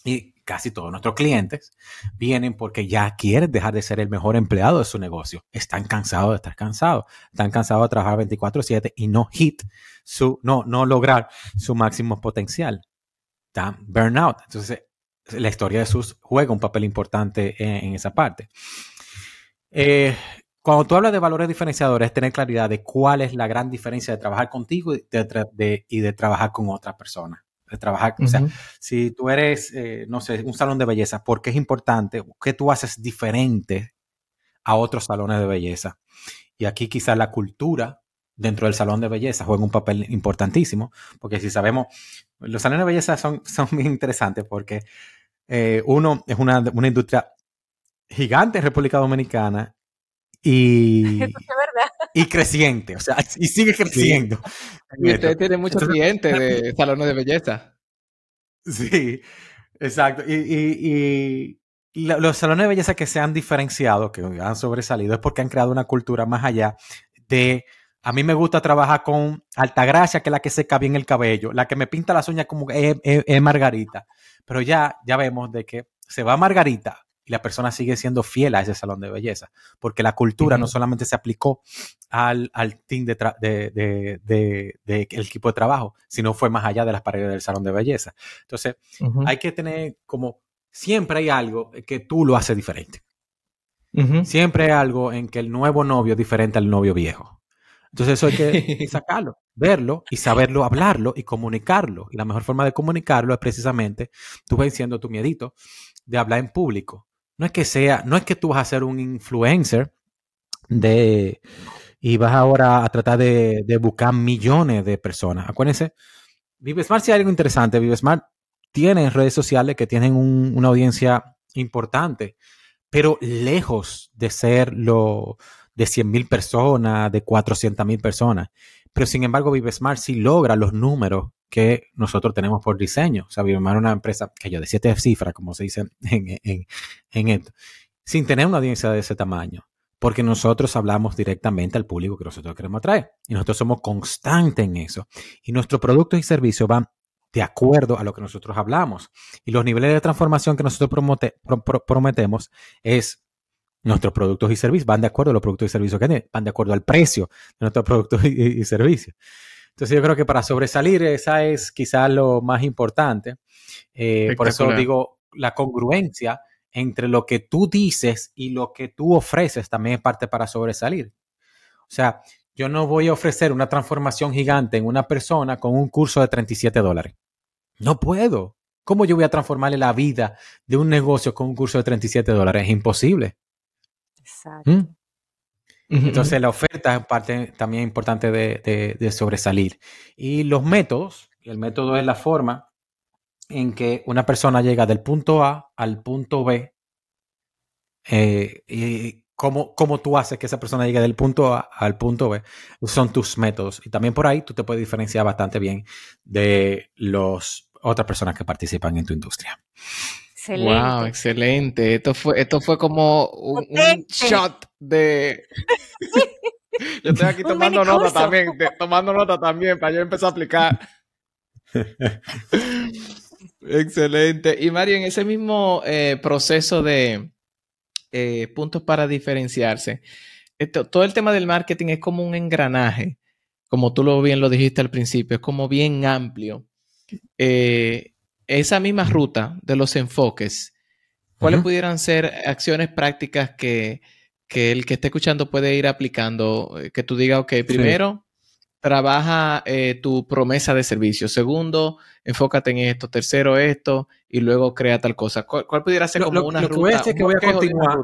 Y casi todos nuestros clientes vienen porque ya quieren dejar de ser el mejor empleado de su negocio. Están cansados de estar cansados. Están cansados de trabajar 24/7 y no hit su, no, no lograr su máximo potencial. Están burnout. Entonces, la historia de sus juega un papel importante en, esa parte. Eh, cuando tú hablas de valores diferenciadores, tener claridad de cuál es la gran diferencia de trabajar contigo y de, trabajar con otras trabajar, o sea, si tú eres, eh, no sé, un salón de belleza, ¿por qué es importante? ¿Qué tú haces diferente a otros salones de belleza? Y aquí quizás la cultura dentro del salón de belleza juega un papel importantísimo, porque si sabemos, los salones de belleza son, son muy interesantes porque eh, uno es una, industria gigante en República Dominicana y, *laughs* y creciente, o sea, y sigue creciendo. Y usted tiene muchos clientes de *laughs* salones de belleza. Sí, exacto. Y, los salones de belleza que se han diferenciado, que han sobresalido, es porque han creado una cultura más allá de a mí me gusta trabajar con Altagracia, que es la que seca bien el cabello, la que me pinta las uñas como es, es Margarita. Pero ya, ya vemos de que se va Margarita y la persona sigue siendo fiel a ese salón de belleza, porque la cultura no solamente se aplicó al, al team de, de, de, equipo de trabajo, sino fue más allá de las paredes del salón de belleza. Entonces, hay que tener como, siempre hay algo que tú lo haces diferente. Siempre hay algo en que el nuevo novio es diferente al novio viejo. Entonces eso hay que *laughs* sacarlo, verlo y saberlo hablarlo y comunicarlo. Y la mejor forma de comunicarlo es precisamente tú venciendo tu miedito de hablar en público. No es que sea, no es que tú vas a ser un influencer de y vas ahora a tratar de, buscar millones de personas. Acuérdense, ViveSmart si hay algo interesante. ViveSmart tiene redes sociales que tienen una audiencia importante, pero lejos de ser lo, de 100 mil personas, de 400 mil personas. Pero sin embargo, ViveSmart sí logra los números que nosotros tenemos por diseño. O sea, ViveSmart es una empresa que yo de siete cifras, como se dice en, en, esto, sin tener una audiencia de ese tamaño. Porque nosotros hablamos directamente al público que nosotros queremos atraer. Y nosotros somos constantes en eso. Y nuestros productos y servicios van de acuerdo a lo que nosotros hablamos. Y los niveles de transformación que nosotros prometemos es nuestros productos y servicios, van de acuerdo a los productos y servicios que tienen, van de acuerdo al precio de nuestros productos y, servicios. Entonces yo creo que para sobresalir esa es quizás lo más importante. Eh, por eso digo, la congruencia entre lo que tú dices y lo que tú ofreces también es parte para sobresalir. O sea, yo no voy a ofrecer una transformación gigante en una persona con un curso de 37 dólares. No puedo. ¿Cómo yo voy a transformarle la vida de un negocio con un curso de 37 dólares? Es imposible. ¿Mm? Entonces la oferta es parte también importante de, sobresalir. Y los métodos, el método es la forma en que una persona llega del punto A al punto B. Eh, y cómo, cómo, tú haces que esa persona llegue del punto A al punto B, son tus métodos. Y también por ahí tú te puedes diferenciar bastante bien de las otras personas que participan en tu industria. Excelente. Wow, excelente. Esto fue, esto fue como un, shot de. *laughs* yo estoy aquí tomando nota también, tomando nota también para yo empezar a aplicar. *laughs* excelente. Y Mario, en ese mismo eh, proceso de eh, puntos para diferenciarse, todo el tema del marketing es como un engranaje, como tú lo bien lo dijiste al principio, es como bien amplio. Eh, esa misma ruta de los enfoques, ¿cuáles pudieran ser acciones prácticas que, el que esté escuchando puede ir aplicando? Eh, que tú digas, ok, primero, trabaja eh, tu promesa de servicio. Segundo, enfócate en esto. Tercero, esto. Y luego crea tal cosa. ¿Cuál, pudiera ser como una ruta? voy a, que voy a continuar.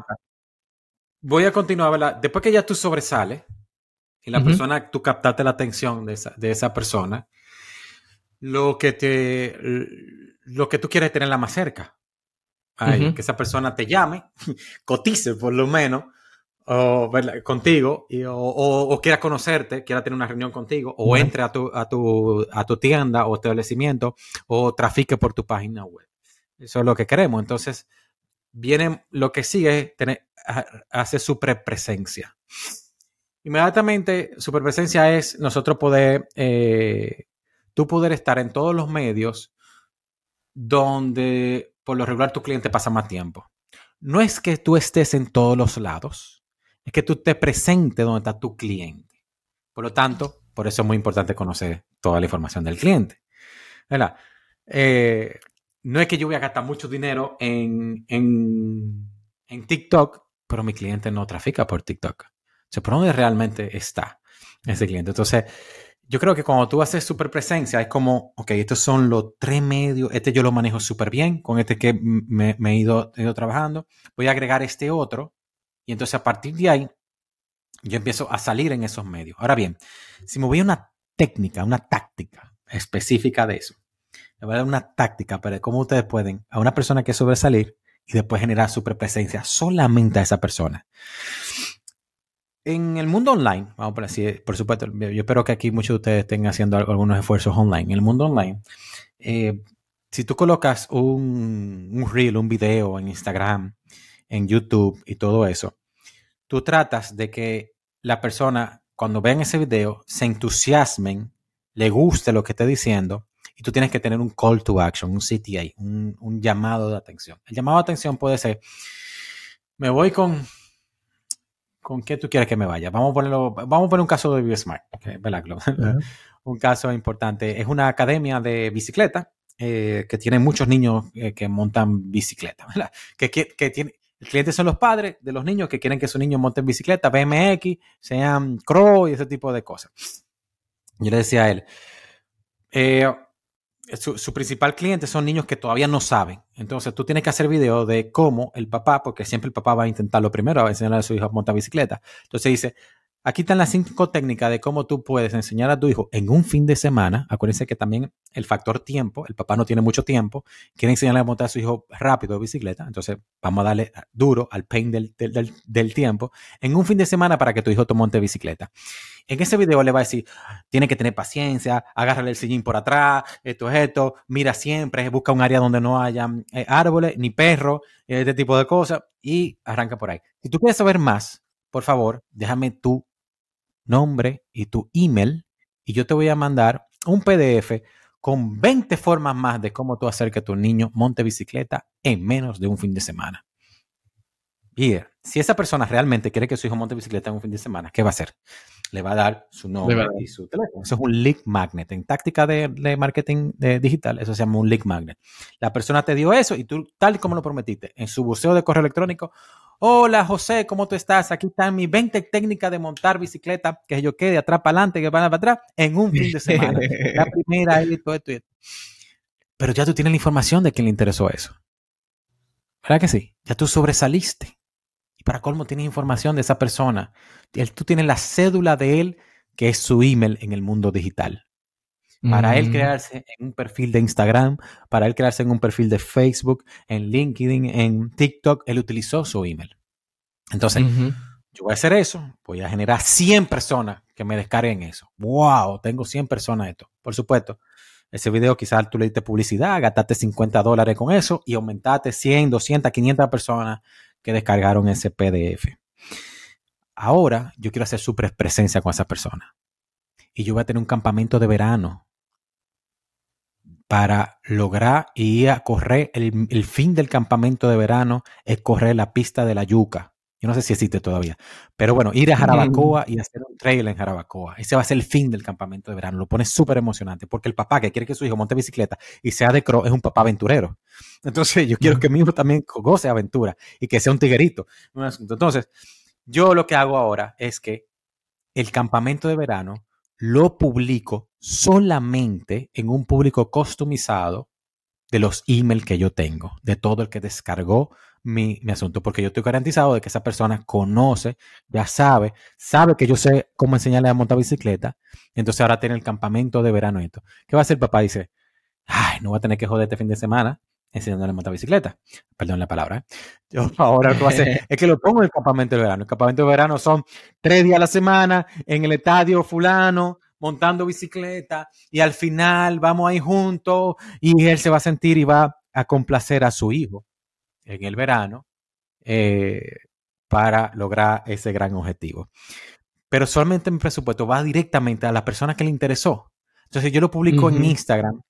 Voy a continuar, ¿verdad? Después que ya tú sobresales y la persona, tú captaste la atención de esa, de esa persona, lo que te lo que tú quieres tenerla más cerca. Que esa persona te llame, *laughs* cotice por lo menos, o, contigo y, o, quiera conocerte, quiera tener una reunión contigo, o entre a tu, a, tu, a tu tienda o establecimiento o trafique por tu página web. Eso es lo que queremos. Entonces, viene lo que sigue, tener, hace su presencia. Inmediatamente, su presencia es nosotros poder, eh, tú poder estar en todos los medios donde por lo regular tu cliente pasa más tiempo. No es que tú estés en todos los lados, es que tú te presentes donde está tu cliente. Por lo tanto, por eso es muy importante conocer toda la información del cliente. Eh, no es que yo voy a gastar mucho dinero en, en, en TikTok, pero mi cliente no trafica por TikTok. O ¿por dónde realmente está ese cliente? Entonces, yo creo que cuando tú haces super presencia, es como, ok, estos son los tres medios, este yo lo manejo súper bien, con este que me, he, ido, he, trabajando, voy a agregar este otro, y entonces a partir de ahí, yo empiezo a salir en esos medios. Ahora bien, si me voy a una técnica, una táctica específica de eso, le voy a dar una táctica para cómo ustedes pueden a una persona que sobresalir y después generar super presencia solamente a esa persona en el mundo online, vamos por así, por supuesto, yo espero que aquí muchos de ustedes estén haciendo algunos esfuerzos online. En el mundo online, eh, si tú colocas un, reel, un video en Instagram, en YouTube y todo eso, tú tratas de que la persona, cuando vean ese video, se entusiasmen, le guste lo que esté diciendo, y tú tienes que tener un call to action, un CTA, un llamado de atención. El llamado de atención puede ser, me voy con ¿con qué tú quieres que me vaya? Vamos a ponerlo, vamos a poner un caso de BioSmart, ¿verdad, *laughs* un caso importante. Es una academia de bicicleta eh, que tiene muchos niños eh, que montan bicicleta, *laughs* ¿verdad? Que, que, tiene, el cliente son los padres de los niños que quieren que sus niños monten bicicleta, BMX, sean cross y ese tipo de cosas. Yo le decía a él, eh, su, principal cliente son niños que todavía no saben. Entonces tú tienes que hacer video de cómo el papá, porque siempre el papá va a intentarlo primero, a enseñarle a su hijo a montar bicicleta. Entonces dice, Aquí están las cinco técnicas de cómo tú puedes enseñar a tu hijo en un fin de semana. Acuérdense que también el factor tiempo, el papá no tiene mucho tiempo, quiere enseñarle a montar a su hijo rápido bicicleta. Entonces vamos a darle duro al pain del, del, tiempo en un fin de semana para que tu hijo te monte bicicleta. En ese video le va a decir, tiene que tener paciencia, agárrale el sillín por atrás, esto es esto, mira siempre, busca un área donde no haya eh, árboles ni perros, este tipo de cosas y arranca por ahí. Si tú quieres saber más, por favor, déjame tu nombre y tu email y yo te voy a mandar un PDF con 20 formas más de cómo tú hacer que tu niño monte bicicleta en menos de un fin de semana. Y si esa persona realmente quiere que su hijo monte bicicleta en un fin de semana, ¿qué va a hacer? Le va a dar su nombre y su teléfono. Eso es un lead magnet. En táctica de, marketing digital, eso se llama un lead magnet. La persona te dio eso y tú, tal y como lo prometiste, en su buceo de correo electrónico, Hola José, ¿cómo tú estás? Aquí están mis 20 técnicas de montar bicicleta, que yo quede atrás para adelante, que van para atrás, en un fin de semana. la *laughs* primera, esto, esto, esto. Pero ya tú tienes la información de quién le interesó eso. ¿Verdad que sí? Ya tú sobresaliste. Y para colmo tienes información de esa persona. Tú tienes la cédula de él, que es su email en el mundo digital. Para él crearse en un perfil de Instagram, para él crearse en un perfil de Facebook, en LinkedIn, en TikTok, él utilizó su email. Entonces, yo voy a hacer eso, voy a generar 100 personas que me descarguen eso. ¡Wow! Tengo 100 personas de esto. Por supuesto, ese video quizás tú le diste publicidad, gastaste 50 dólares con eso y aumentaste 100, 200, 500 personas que descargaron ese PDF. Ahora yo quiero hacer su presencia con esa persona. Y yo voy a tener un campamento de verano para lograr ir a correr el, fin del campamento de verano es correr la pista de la yuca. Yo no sé si existe todavía. Pero bueno, ir a Jarabacoa y hacer un trail en Jarabacoa. Ese va a ser el fin del campamento de verano. Lo pone súper emocionante porque el papá que quiere que su hijo monte bicicleta y sea de cro es un papá aventurero. *laughs* Entonces yo quiero que mi hijo también goce aventura y que sea un tiguerito. Entonces, yo lo que hago ahora es que el campamento de verano lo publico solamente en un público customizado de los emails que yo tengo, de todo el que descargó mi, asunto, porque yo estoy garantizado de que esa persona conoce, ya sabe, sabe que yo sé cómo enseñarle a montar bicicleta, entonces ahora tiene el campamento de verano esto. ¿Qué va a hacer papá? Dice, ay, no va a tener que joder este fin de semana, enseñándole a montar bicicleta. Perdón la palabra. ¿eh? Yo *laughs* ahora lo que voy a hacer *laughs* es que lo pongo en el campamento de verano. El campamento de verano son tres días a la semana en el estadio fulano, montando bicicleta y al final vamos ahí juntos y él se va a sentir y va a complacer a su hijo en el verano eh, para lograr ese gran objetivo. Pero solamente mi presupuesto va directamente a la persona que le interesó. Entonces yo lo publico en Instagram,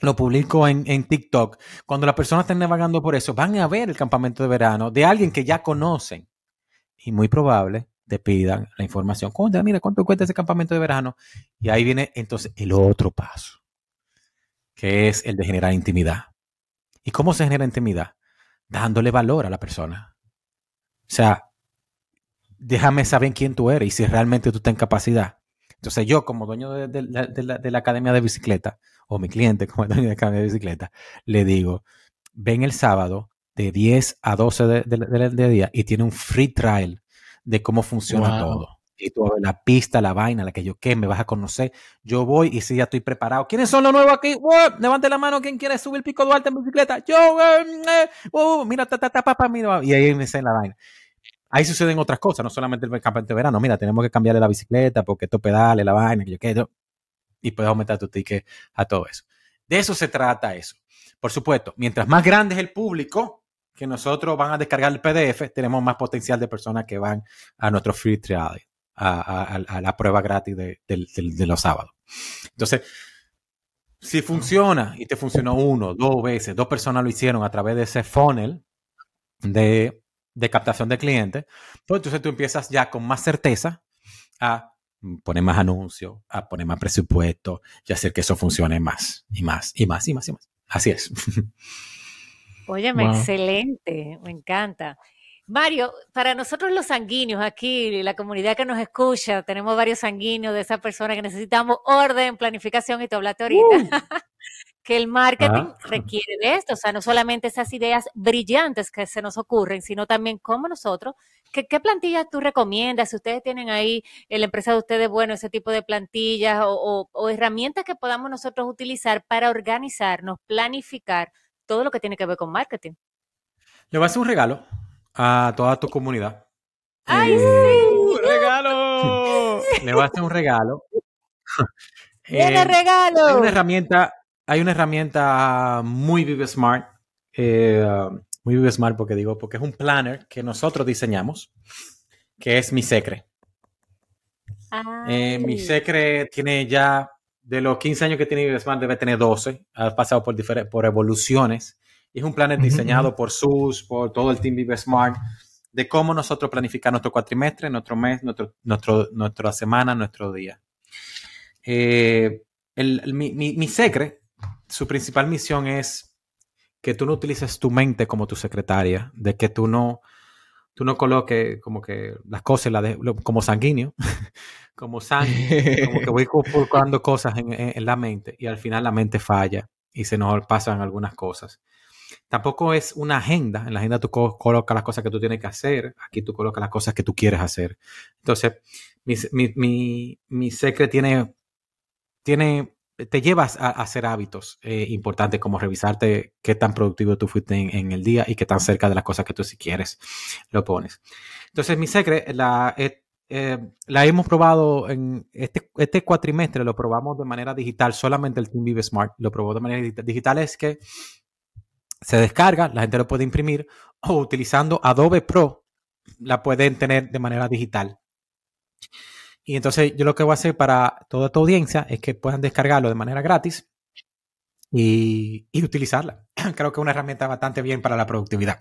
lo publico en, en, TikTok. Cuando las personas estén navegando por eso, van a ver el campamento de verano de alguien que ya conocen. Y muy probable te pidan la información. mira, ¿cuánto cuesta ese campamento de verano? Y ahí viene entonces el otro paso, que es el de generar intimidad. ¿Y cómo se genera intimidad? Dándole valor a la persona. O sea, déjame saber quién tú eres y si realmente tú estás en capacidad. Entonces yo como dueño de, la, academia de bicicleta, o mi cliente como *laughs* dueño de la academia de bicicleta, le digo, ven el sábado de 10 a 12 de, día y tiene un free trial de cómo funciona todo. Y tú la pista, la vaina, la que yo qué, me vas a conocer. Yo voy y si ya estoy preparado. ¿Quiénes son los nuevos aquí? Levante la mano, ¿quién quiere subir el pico Duarte en bicicleta? Yo, eh, eh, uh, mira, ta, ta, ta, papá, mira. Y ahí me en la vaina. Ahí suceden otras cosas, no solamente el campamento de verano. Mira, tenemos que cambiarle la bicicleta porque esto pedale, la vaina, que yo quiero. Y puedes aumentar tu ticket a todo eso. De eso se trata eso. Por supuesto, mientras más grande es el público, que nosotros van a descargar el PDF, tenemos más potencial de personas que van a nuestro free trial, a, la prueba gratis de, los sábados. Entonces, si funciona y te funcionó uno, dos veces, dos personas lo hicieron a través de ese funnel de, captación de clientes, pues entonces tú empiezas ya con más certeza a poner más anuncios, a poner más presupuesto y hacer que eso funcione más y más y más y más y más. Así es. *laughs* Óyeme, excelente, me encanta. Mario, para nosotros los sanguíneos aquí, la comunidad que nos escucha, tenemos varios sanguíneos de esa persona que necesitamos orden, planificación y tú hablaste ahorita. Uh. *laughs* que el marketing ah. requiere de esto, o sea, no solamente esas ideas brillantes que se nos ocurren, sino también cómo nosotros, ¿qué, qué plantillas tú recomiendas? Si ustedes tienen ahí en la empresa de ustedes, bueno, ese tipo de plantillas o herramientas que podamos nosotros utilizar para organizarnos, planificar todo lo que tiene que ver con marketing. Le voy a hacer un regalo a toda tu comunidad. ¡Ay, eh, sí! ¡Un regalo! Le voy a hacer un regalo. *laughs* ¡Tiene eh, regalo! Hay una herramienta, hay una herramienta muy Vive Smart. Eh, muy Vive Smart porque digo, porque es un planner que nosotros diseñamos, que es Mi Secre. mi Secre tiene ya de los 15 años que tiene Smart debe tener 12. Ha pasado por, por evoluciones. Y es un plan diseñado por SUS, por todo el team Vive Smart, de cómo nosotros planificar nuestro cuatrimestre, nuestro mes, nuestro, nuestro, nuestra semana, nuestro día. Eh, mi, mi, mi secre, su principal misión es que tú no utilices tu mente como tu secretaria, de que tú no, tú no coloques como que las cosas como sanguíneo, *laughs* como sangre, como que voy buscando cosas en, la mente y al final la mente falla y se nos pasan algunas cosas. Tampoco es una agenda. En la agenda tú colocas las cosas que tú tienes que hacer. Aquí tú colocas las cosas que tú quieres hacer. Entonces, mi, mi, mi, tiene, tiene, te llevas a, hacer hábitos eh, importantes como revisarte qué tan productivo tú fuiste en, el día y qué tan cerca de las cosas que tú si quieres lo pones. Entonces, mi secret la, eh, la hemos probado en este, este cuatrimestre, lo probamos de manera digital, solamente el Team Vive Smart lo probó de manera. Digital es que se descarga, la gente lo puede imprimir o utilizando Adobe Pro la pueden tener de manera digital. Y entonces yo lo que voy a hacer para toda tu audiencia es que puedan descargarlo de manera gratis y, y utilizarla. *clears throat* Creo que es una herramienta bastante bien para la productividad.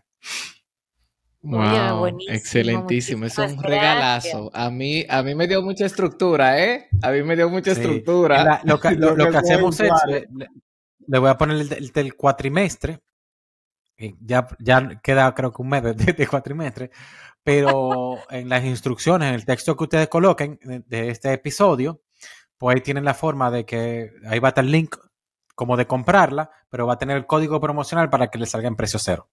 Wow, excelentísimo, es un regalazo. A mí, a mí me dio mucha estructura, ¿eh? A mí me dio mucha estructura. lo, que, *laughs* hacemos es, le, voy a poner el, del cuatrimestre, ya, ya queda creo que un mes de, cuatrimestre, pero en las instrucciones, en el texto que ustedes coloquen de, este episodio, pues ahí tienen la forma de que ahí va a estar el link como de comprarla, pero va a tener el código promocional para que le salga en precio cero.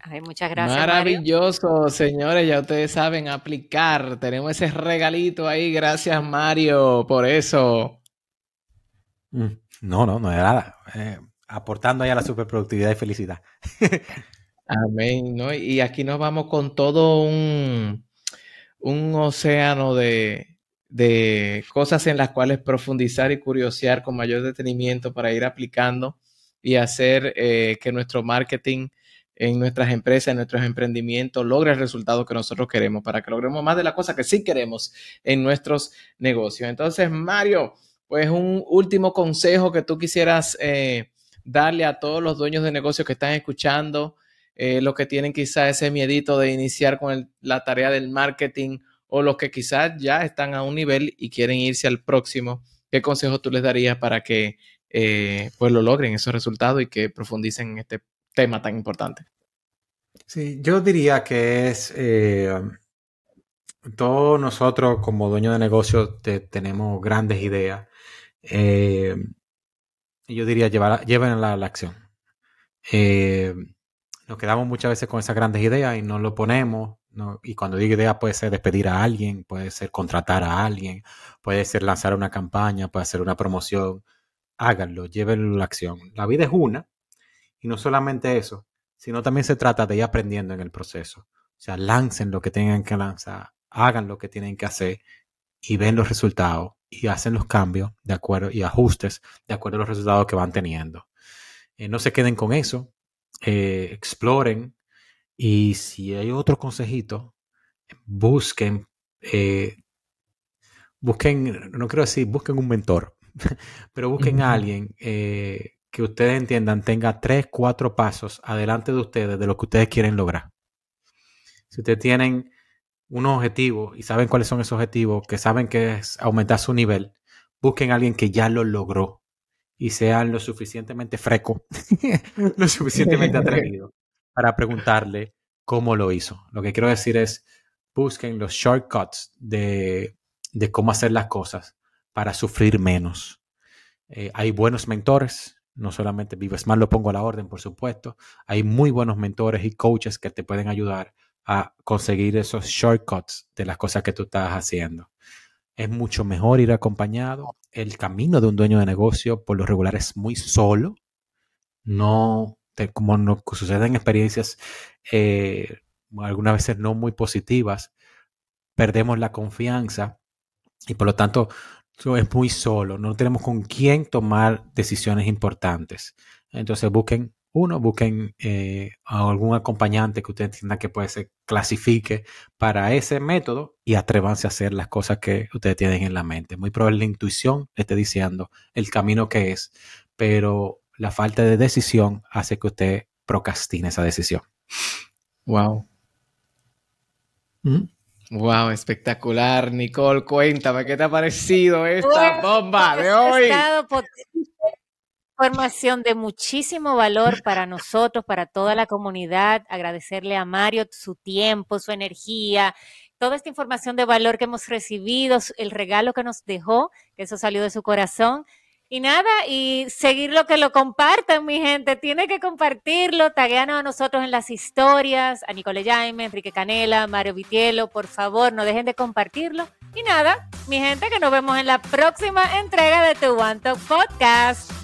Ay, muchas gracias. Maravilloso, señores. Ya ustedes saben aplicar. Tenemos ese regalito ahí. Gracias, Mario, por eso. Mm, no, no, no es nada. Eh, aportando ahí a la superproductividad y felicidad. *laughs* Amén, ¿no? Y aquí nos vamos con todo un, un océano de, de cosas en las cuales profundizar y curiosear con mayor detenimiento para ir aplicando y hacer eh, que nuestro marketing en nuestras empresas, en nuestros emprendimientos, logre el resultado que nosotros queremos, para que logremos más de la cosa que sí queremos en nuestros negocios. Entonces, Mario, pues un último consejo que tú quisieras eh, darle a todos los dueños de negocios que están escuchando, eh, los que tienen quizás ese miedito de iniciar con la tarea del marketing o los que quizás ya están a un nivel y quieren irse al próximo, ¿qué consejo tú les darías para que eh, pues lo logren esos resultados y que profundicen en este tema tan importante? Sí, yo diría que es eh, todos nosotros como dueños de negocios tenemos grandes ideas. Eh, yo diría llevar, llévenla a la acción. Nos quedamos muchas veces con esas grandes ideas y no lo ponemos y cuando digo idea puede ser despedir a alguien, puede ser contratar a alguien, puede ser lanzar una campaña, puede ser una promoción. Háganlo, llévenlo a la acción. La vida es una y no solamente eso, sino también se trata de ir aprendiendo en el proceso. O sea, lancen lo que tengan que lanzar, hagan lo que tienen que hacer y ven los resultados y hacen los cambios de acuerdo y ajustes de acuerdo a los resultados que van teniendo. Eh, no se queden con eso, eh, exploren, y si hay otro consejito, busquen, eh, busquen, no quiero decir, busquen un mentor, *laughs* pero busquen a alguien eh, que ustedes entiendan tenga tres, cuatro pasos adelante de ustedes de lo que ustedes quieren lograr. Si ustedes tienen un objetivo y saben cuáles son esos objetivos, que saben que es aumentar su nivel, busquen a alguien que ya lo logró y sean lo suficientemente freco, *laughs* lo suficientemente *laughs* atrevido para preguntarle cómo lo hizo. Lo que quiero decir es, busquen los shortcuts de, cómo hacer las cosas para sufrir menos. Eh, hay buenos mentores, no solamente Vives Más lo pongo a la orden, por supuesto. Hay muy buenos mentores y coaches que te pueden ayudar a conseguir esos shortcuts de las cosas que tú estás haciendo. Es mucho mejor ir acompañado. El camino de un dueño de negocio por lo regular es muy solo. No como nos suceden experiencias eh, algunas veces no muy positivas, perdemos la confianza y por lo tanto es muy solo, no tenemos con quién tomar decisiones importantes. Entonces busquen uno, busquen eh, a algún acompañante que ustedes entiendan que puede ser, clasifique para ese método y atrévanse a hacer las cosas que ustedes tienen en la mente. Muy probable la intuición esté diciendo el camino que es, pero la falta de decisión hace que usted procrastine esa decisión. Wow. Wow, espectacular. Nicole, cuéntame, ¿qué te ha parecido esta bomba de hoy? Información de muchísimo valor para nosotros, para toda la comunidad. Agradecerle a Mario su tiempo, su energía, toda esta información de valor que hemos recibido, el regalo que nos dejó, que eso salió de su corazón. Y nada, y seguir lo que lo compartan, mi gente. Tiene que compartirlo, tagueanos a nosotros en las historias, a Nicole Jaime, Enrique Canela, Mario Vitielo, por favor, no dejen de compartirlo. Y nada, mi gente, que nos vemos en la próxima entrega de Tu One Podcast.